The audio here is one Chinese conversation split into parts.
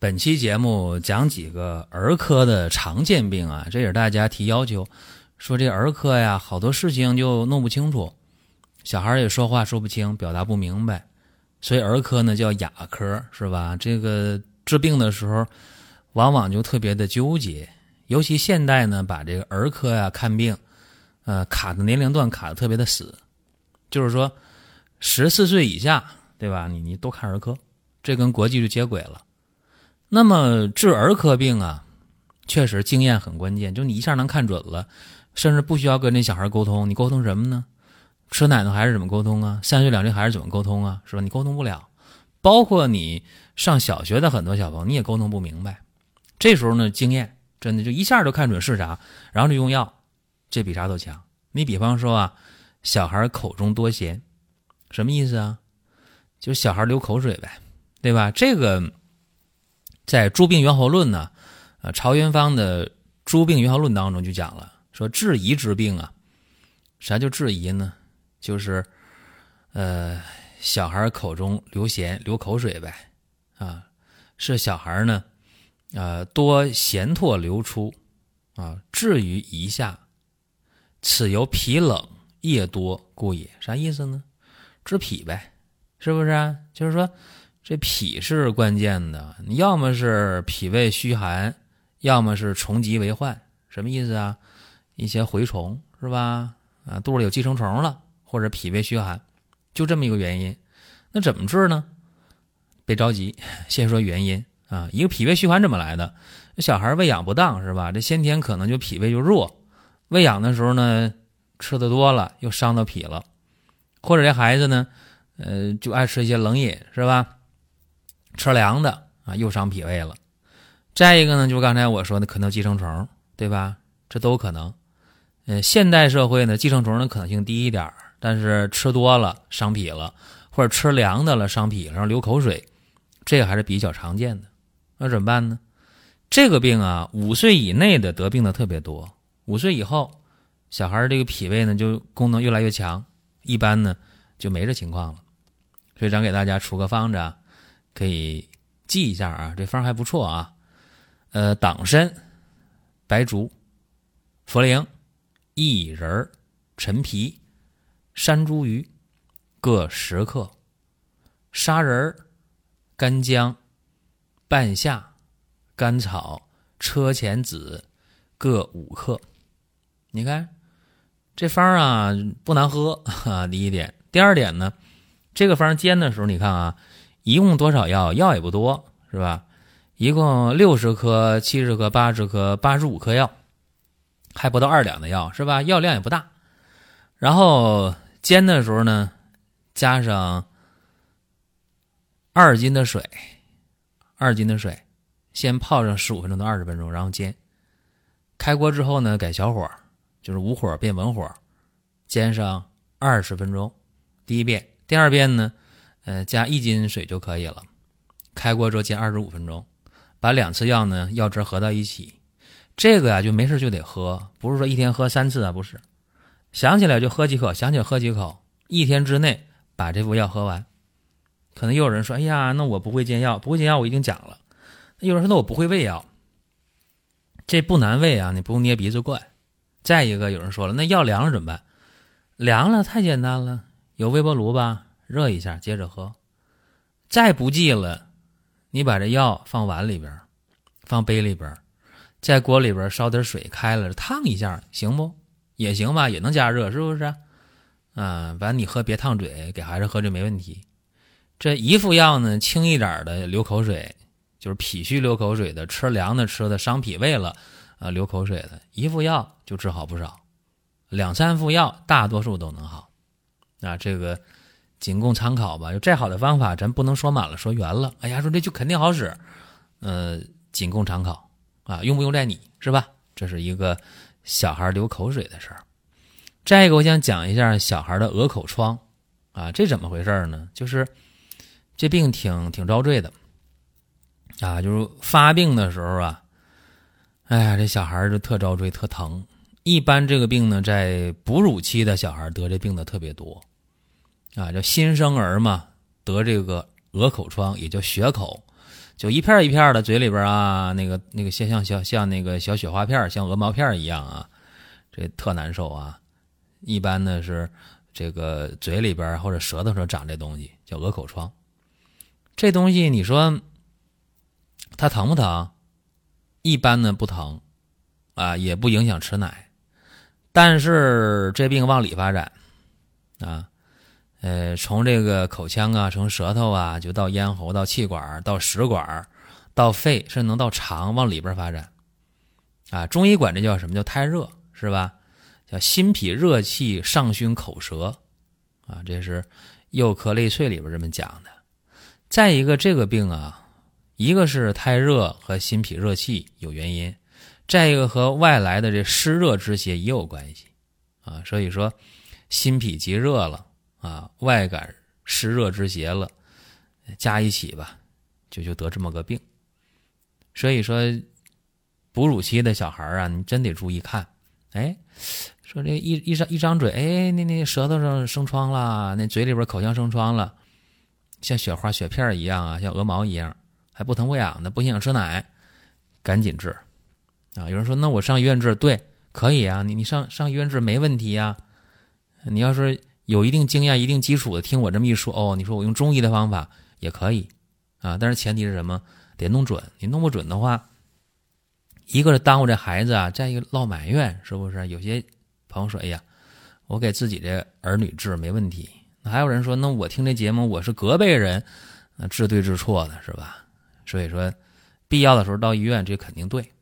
本期节目讲几个儿科的常见病啊，这也是大家提要求，说这儿科呀，好多事情就弄不清楚，小孩也说话说不清，表达不明白，所以儿科呢叫哑科，是吧？这个治病的时候，往往就特别的纠结，尤其现代呢，把这个儿科呀看病，呃，卡的年龄段卡的特别的死，就是说十四岁以下，对吧？你你都看儿科，这跟国际就接轨了。那么治儿科病啊，确实经验很关键。就你一下能看准了，甚至不需要跟那小孩沟通。你沟通什么呢？吃奶的孩子怎么沟通啊？三岁两岁孩子怎么沟通啊？是吧？你沟通不了。包括你上小学的很多小朋友，你也沟通不明白。这时候呢，经验真的就一下就看准是啥，然后就用药，这比啥都强。你比方说啊，小孩口中多涎，什么意思啊？就小孩流口水呗，对吧？这个。在《诸病源候论》呢，呃，曹元芳的《诸病源候论》当中就讲了，说质疑之病啊，啥叫质疑呢？就是，呃，小孩口中流涎、流口水呗，啊，是小孩呢，啊，多涎唾流出，啊，至于腋下，此由脾冷液多故也。啥意思呢？治脾呗，是不是？啊？就是说。这脾是关键的，你要么是脾胃虚寒，要么是虫疾为患，什么意思啊？一些蛔虫是吧？啊，肚里有寄生虫了，或者脾胃虚寒，就这么一个原因。那怎么治呢？别着急，先说原因啊。一个脾胃虚寒怎么来的？小孩喂养不当是吧？这先天可能就脾胃就弱，喂养的时候呢，吃的多了又伤到脾了，或者这孩子呢，呃，就爱吃一些冷饮是吧？吃凉的啊，又伤脾胃了。再一个呢，就是刚才我说的，可能寄生虫，对吧？这都可能。嗯，现代社会呢，寄生虫的可能性低一点但是吃多了伤脾了，或者吃凉的了伤脾，然后流口水，这个还是比较常见的。那怎么办呢？这个病啊，五岁以内的得病的特别多，五岁以后，小孩这个脾胃呢就功能越来越强，一般呢就没这情况了。所以咱给大家出个方子啊。可以记一下啊，这方还不错啊。呃，党参、白术、茯苓、薏仁、陈皮、山茱萸各十克，砂仁、干姜、半夏、甘草、车前子各五克。你看这方啊不难喝啊。第一点，第二点呢，这个方煎的时候，你看啊。一共多少药？药也不多，是吧？一共六十颗、七十颗、八十颗、八十五颗药，还不到二两的药，是吧？药量也不大。然后煎的时候呢，加上二斤的水，二斤的水，先泡上十五分钟到二十分钟，然后煎。开锅之后呢，改小火，就是无火变文火，煎上二十分钟。第一遍，第二遍呢？呃，加一斤水就可以了。开锅之后煎二十五分钟，把两次药呢药汁合到一起。这个呀就没事就得喝，不是说一天喝三次啊，不是。想起来就喝几口，想起来喝几口，一天之内把这副药喝完。可能又有人说：“哎呀，那我不会煎药，不会煎药我已经讲了。”有人说：“那我不会喂药，这不难喂啊，你不用捏鼻子灌。”再一个，有人说了：“那药凉了怎么办？”凉了太简单了，有微波炉吧？热一下，接着喝。再不济了，你把这药放碗里边，放杯里边，在锅里边烧点水，开了烫一下，行不？也行吧，也能加热，是不是？啊，反正你喝别烫嘴，给孩子喝就没问题。这一副药呢，轻一点的流口水，就是脾虚流口水的，吃凉的吃的伤脾胃了，啊，流口水的一副药就治好不少。两三副药，大多数都能好。啊，这个。仅供参考吧。有再好的方法，咱不能说满了说圆了。哎呀，说这就肯定好使，呃，仅供参考啊，用不用在你是吧？这是一个小孩流口水的事儿。再一个，我想讲一下小孩的鹅口疮啊，这怎么回事呢？就是这病挺挺遭罪的啊，就是发病的时候啊，哎呀，这小孩就特遭罪，特疼。一般这个病呢，在哺乳期的小孩得这病的特别多啊，叫新生儿嘛，得这个鹅口疮，也叫血口，就一片一片的嘴里边啊，那个那个像像像像那个小雪花片，像鹅毛片一样啊，这特难受啊。一般呢是这个嘴里边或者舌头上长这东西叫鹅口疮，这东西你说它疼不疼？一般呢不疼啊，也不影响吃奶，但是这病往里发展啊，呃，从这个口腔啊，从舌头啊，就到咽喉，到气管，到食管，到肺，甚至能到肠，往里边发展啊。中医管这叫什么叫太热，是吧？叫心脾热气上熏口舌，啊，这是《幼科类萃》里边这么讲的。再一个，这个病啊，一个是太热和心脾热气有原因，再一个和外来的这湿热之邪也有关系，啊，所以说心脾极热了啊，外感湿热之邪了，加一起吧，就就得这么个病。所以说，哺乳期的小孩啊，你真得注意看，哎。说这一一张一张嘴，哎，那那舌头上生疮了，那嘴里边口腔生疮了，像雪花雪片一样啊，像鹅毛一样，还不疼不痒的，不影响吃奶，赶紧治啊！有人说，那我上医院治，对，可以啊，你你上上医院治没问题呀。你要是有一定经验、一定基础的，听我这么一说，哦，你说我用中医的方法也可以啊，但是前提是什么？得弄准，你弄不准的话，一个是耽误这孩子啊，再一个落埋怨，是不是？有些。朋友说：“哎呀，我给自己的儿女治没问题。还有人说，那我听这节目，我是隔辈人，那治对治错的是吧？所以说，必要的时候到医院，这肯定对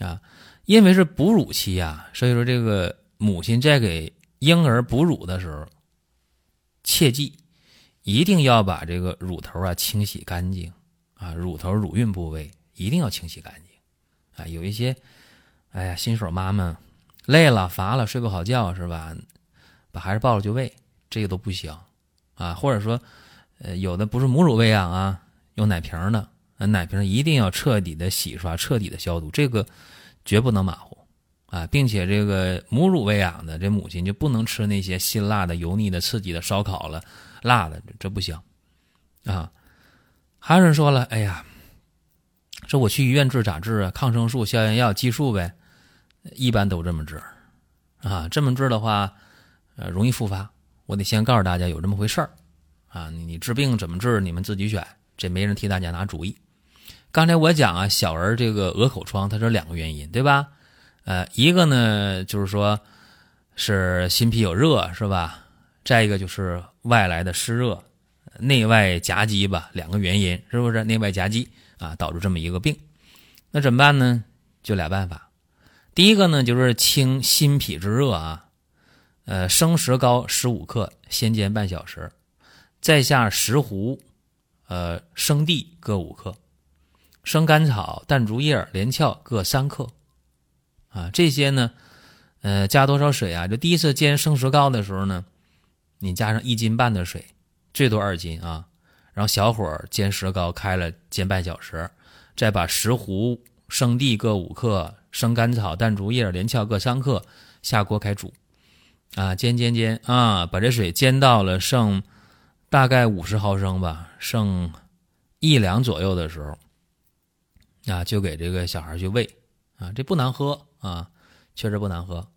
啊。因为是哺乳期啊，所以说这个母亲在给婴儿哺乳的时候，切记一定要把这个乳头啊清洗干净啊，乳头乳晕部位一定要清洗干净啊。有一些，哎呀，新手妈妈。”累了、乏了、睡不好觉是吧？把孩子抱着就喂，这个都不行啊。或者说，呃，有的不是母乳喂养啊，用奶瓶的，奶瓶一定要彻底的洗刷、彻底的消毒，这个绝不能马虎啊。并且这个母乳喂养的这母亲就不能吃那些辛辣的、油腻的、刺激的、烧烤了、辣的，这不行啊。还有人说了，哎呀，这我去医院治咋治啊？抗生素、消炎药、激素呗。一般都这么治，啊，这么治的话，呃，容易复发。我得先告诉大家有这么回事儿，啊，你你治病怎么治，你们自己选，这没人替大家拿主意。刚才我讲啊，小儿这个鹅口疮，它是两个原因，对吧？呃，一个呢就是说，是心脾有热，是吧？再一个就是外来的湿热，内外夹击吧，两个原因，是不是？内外夹击啊，导致这么一个病。那怎么办呢？就俩办法。第一个呢，就是清心脾之热啊，呃，生石膏十五克，先煎半小时，再下石斛，呃，生地各五克，生甘草、淡竹叶、连翘各三克，啊，这些呢，呃，加多少水啊？就第一次煎生石膏的时候呢，你加上一斤半的水，最多二斤啊，然后小火煎石膏，开了煎半小时，再把石斛、生地各五克。生甘草、淡竹叶、连翘各三克，下锅开煮，啊，煎煎煎啊，把这水煎到了剩大概五十毫升吧，剩一两左右的时候，啊，就给这个小孩去喂，啊，这不难喝啊，确实不难喝，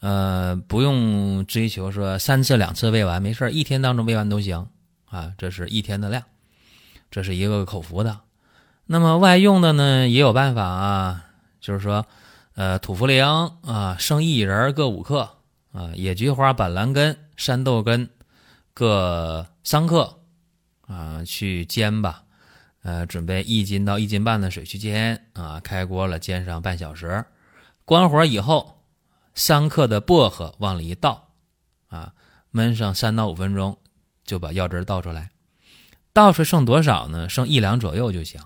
呃，不用追求说三次两次喂完没事一天当中喂完都行，啊，这是一天的量，这是一个口服的，那么外用的呢也有办法啊。就是说，呃，土茯苓啊，生薏仁各五克啊，野菊花、板蓝根、山豆根各三克啊，去煎吧。呃，准备一斤到一斤半的水去煎啊，开锅了，煎上半小时，关火以后，三克的薄荷往里一倒啊，焖上三到五分钟，就把药汁倒出来，倒出剩多少呢？剩一两左右就行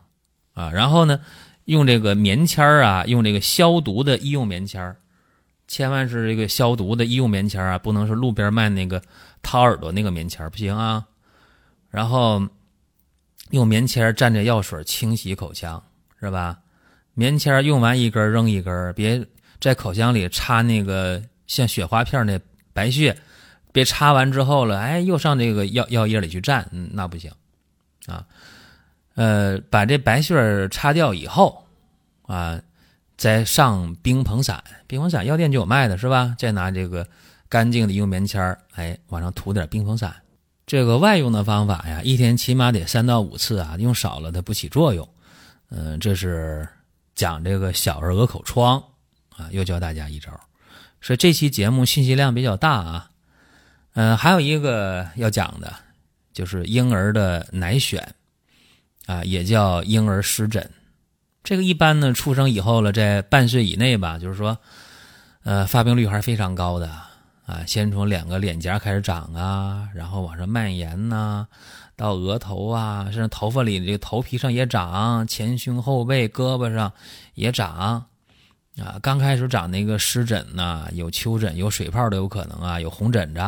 啊。然后呢，用这个棉签儿啊，用这个消毒的医用棉签儿，千万是这个消毒的医用棉签儿啊，不能是路边卖那个掏耳朵那个棉签儿，不行啊。然后用棉签蘸着药水清洗口腔，是吧？棉签用完一根扔一根，别在口腔里插那个像雪花片那白屑，别插完之后了，哎，又上这个药药液里去蘸，那不行啊。呃，把这白屑擦掉以后啊，再上冰硼散，冰硼散药店就有卖的是吧？再拿这个干净的用棉签哎，往上涂点冰硼散。这个外用的方法呀，一天起码得三到五次啊，用少了它不起作用。嗯，这是讲这个小儿鹅口疮啊，又教大家一招。所以这期节目信息量比较大啊。嗯，还有一个要讲的，就是婴儿的奶癣啊，也叫婴儿湿疹。这个一般呢，出生以后了，在半岁以内吧，就是说，呃，发病率还是非常高的。啊，先从两个脸颊开始长啊，然后往上蔓延呐，到额头啊，甚至头发里这个头皮上也长，前胸后背、胳膊上也长，啊，刚开始长那个湿疹呐，有丘疹、有水泡都有可能啊，有红疹子，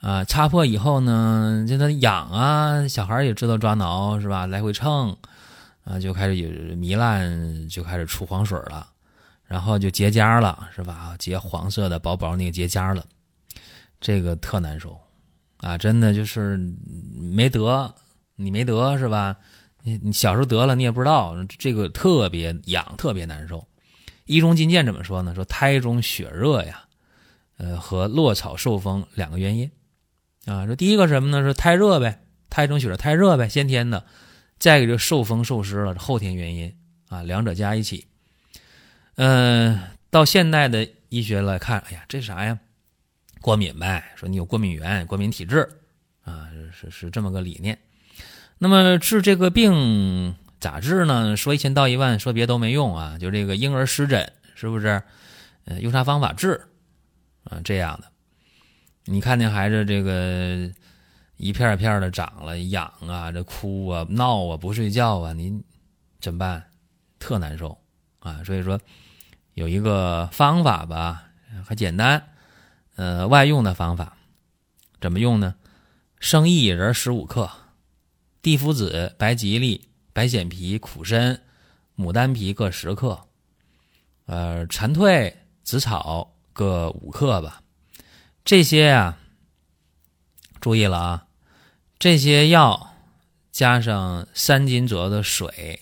啊，擦破以后呢，就它痒啊，小孩也知道抓挠是吧？来回蹭，啊，就开始有糜烂，就开始出黄水了。然后就结痂了，是吧？结黄色的薄薄那个结痂了，这个特难受啊！真的就是没得，你没得是吧？你你小时候得了，你也不知道，这个特别痒，特别难受。医中金鉴怎么说呢？说胎中血热呀，呃，和落草受风两个原因啊。说第一个什么呢？说太热呗，胎中血热太热呗，先天的；再一个就受风受湿了，后天原因啊，两者加一起。嗯，到现代的医学来看，哎呀，这啥呀？过敏呗，说你有过敏源、过敏体质啊，是是这么个理念。那么治这个病咋治呢？说一千道一万，说别都没用啊。就这个婴儿湿疹，是不是？呃，用啥方法治？啊，这样的。你看那孩子这个一片一片的长了，痒啊，这哭啊、闹啊、不睡觉啊，您怎么办？特难受啊。所以说。有一个方法吧，很简单，呃，外用的方法，怎么用呢？生薏仁十五克，地肤子、白吉利、白藓皮、苦参、牡丹皮各十克，呃，蝉蜕、紫草各五克吧。这些啊，注意了啊，这些药加上三斤左右的水。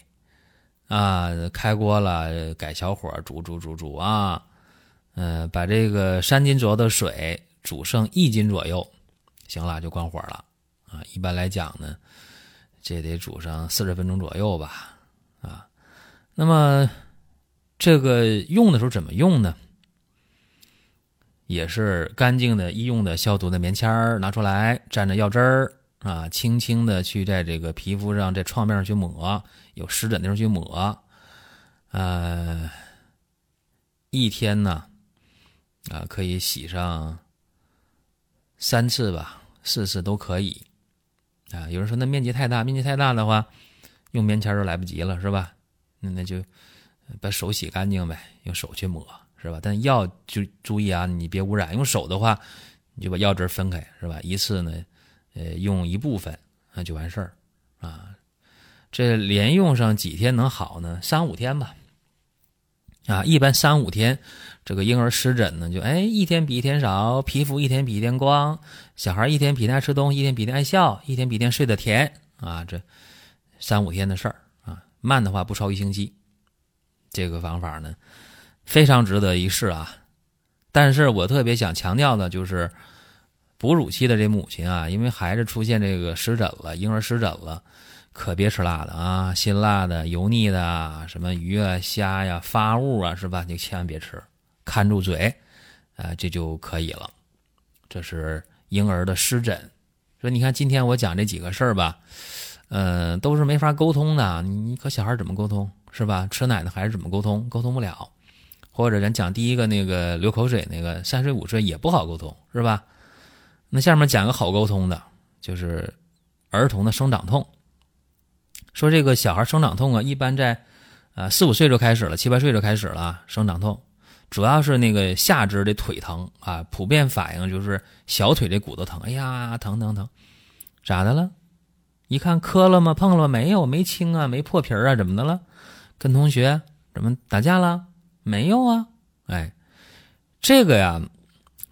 啊，开锅了，改小火煮煮煮煮啊，嗯，把这个三斤左右的水煮剩一斤左右，行了就关火了啊。一般来讲呢，这得煮上四十分钟左右吧啊。那么这个用的时候怎么用呢？也是干净的医用的消毒的棉签儿拿出来，蘸着药汁儿。啊，轻轻的去在这个皮肤上、这创面上去抹，有湿疹的时候去抹，呃，一天呢，啊，可以洗上三次吧，四次都可以。啊，有人说那面积太大，面积太大的话，用棉签都来不及了，是吧？那那就把手洗干净呗，用手去抹，是吧？但药就注意啊，你别污染。用手的话，你就把药汁分开，是吧？一次呢。呃，用一部分那就完事儿啊。这连用上几天能好呢？三五天吧。啊，一般三五天，这个婴儿湿疹呢，就哎一天比一天少，皮肤一天比一天光，小孩一天比一天爱吃东西，一天比一天爱笑，一天比一天睡得甜啊。这三五天的事儿啊，慢的话不超一星期。这个方法呢，非常值得一试啊。但是我特别想强调的就是。哺乳期的这母亲啊，因为孩子出现这个湿疹了，婴儿湿疹了，可别吃辣的啊，辛辣的、油腻的，什么鱼啊、虾呀、发物啊，是吧？你千万别吃，看住嘴，啊，这就可以了。这是婴儿的湿疹。说你看今天我讲这几个事儿吧，嗯，都是没法沟通的。你和小孩怎么沟通，是吧？吃奶的孩子怎么沟通？沟通不了。或者咱讲第一个那个流口水那个三岁五岁也不好沟通，是吧？那下面讲个好沟通的，就是儿童的生长痛。说这个小孩生长痛啊，一般在啊四五岁就开始了，七八岁就开始了生长痛，主要是那个下肢的腿疼啊，普遍反应就是小腿这骨头疼，哎呀疼疼疼，咋的了？一看磕了吗？碰了吗？没有，没青啊，没破皮啊，怎么的了？跟同学怎么打架了？没有啊，哎，这个呀，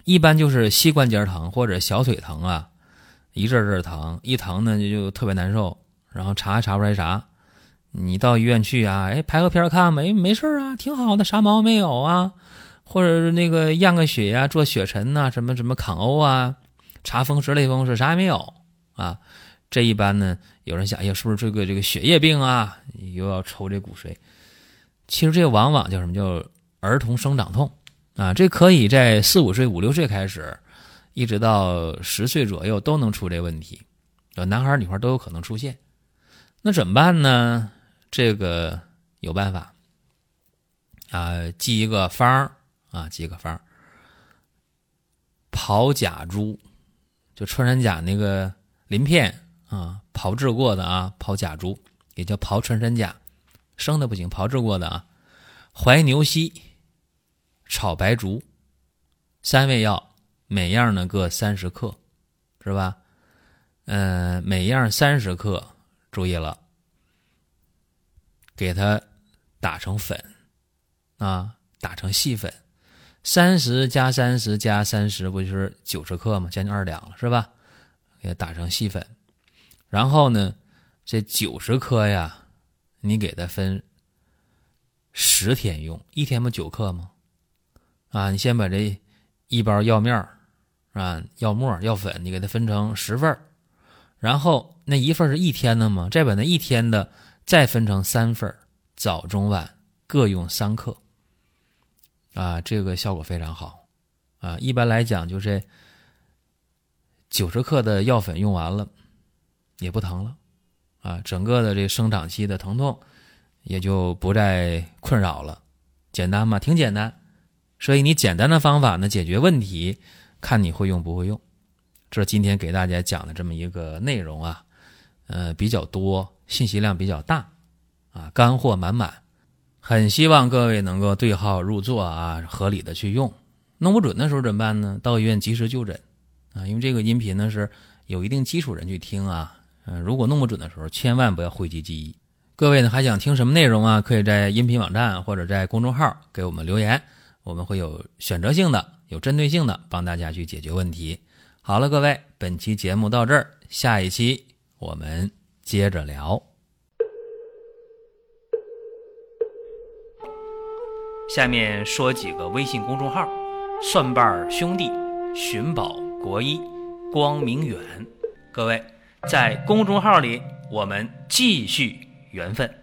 一般就是膝关节疼或者小腿疼啊，一阵阵疼，一疼呢就特别难受。然后查也查不出来啥，你到医院去啊，哎，拍个片看，没没事啊，挺好的，啥毛病没有啊？或者是那个验个血呀，做血沉呐，什么什么抗 O 啊，查风湿类风湿啥也没有啊。这一般呢，有人想，哎呀，是不是这个这个血液病啊？又要抽这骨髓？其实这往往叫什么叫儿童生长痛啊？这可以在四五岁、五六岁开始，一直到十岁左右都能出这问题，男孩女孩都有可能出现。那怎么办呢？这个有办法啊，记一个方儿啊，记一个方儿，刨甲珠，就穿山甲那个鳞片啊，炮制过的啊，刨甲珠也叫刨穿山甲，生的不行，炮制过的啊，怀牛膝，炒白术，三味药，每样呢各三十克，是吧？嗯，每样三十克。注意了，给它打成粉啊，打成细粉，三十加三十加三十，不就是九十克吗？将近二两了，是吧？给它打成细粉，然后呢，这九十克呀，你给它分十天用，一天不九克吗？啊，你先把这一包药面啊，药末、药粉，你给它分成十份然后。那一份是一天的吗？再把那一天的再分成三份，早中晚各用三克。啊，这个效果非常好。啊，一般来讲就是九十克的药粉用完了，也不疼了。啊，整个的这生长期的疼痛也就不再困扰了。简单嘛？挺简单。所以你简单的方法呢，解决问题，看你会用不会用。这今天给大家讲的这么一个内容啊。呃，比较多，信息量比较大，啊，干货满满，很希望各位能够对号入座啊，合理的去用。弄不准的时候怎么办呢？到医院及时就诊啊，因为这个音频呢是有一定基础人去听啊。嗯，如果弄不准的时候，千万不要讳疾忌医。各位呢还想听什么内容啊？可以在音频网站或者在公众号给我们留言，我们会有选择性的、有针对性的帮大家去解决问题。好了，各位，本期节目到这儿，下一期。我们接着聊。下面说几个微信公众号：蒜瓣兄弟、寻宝国医、光明远。各位在公众号里，我们继续缘分。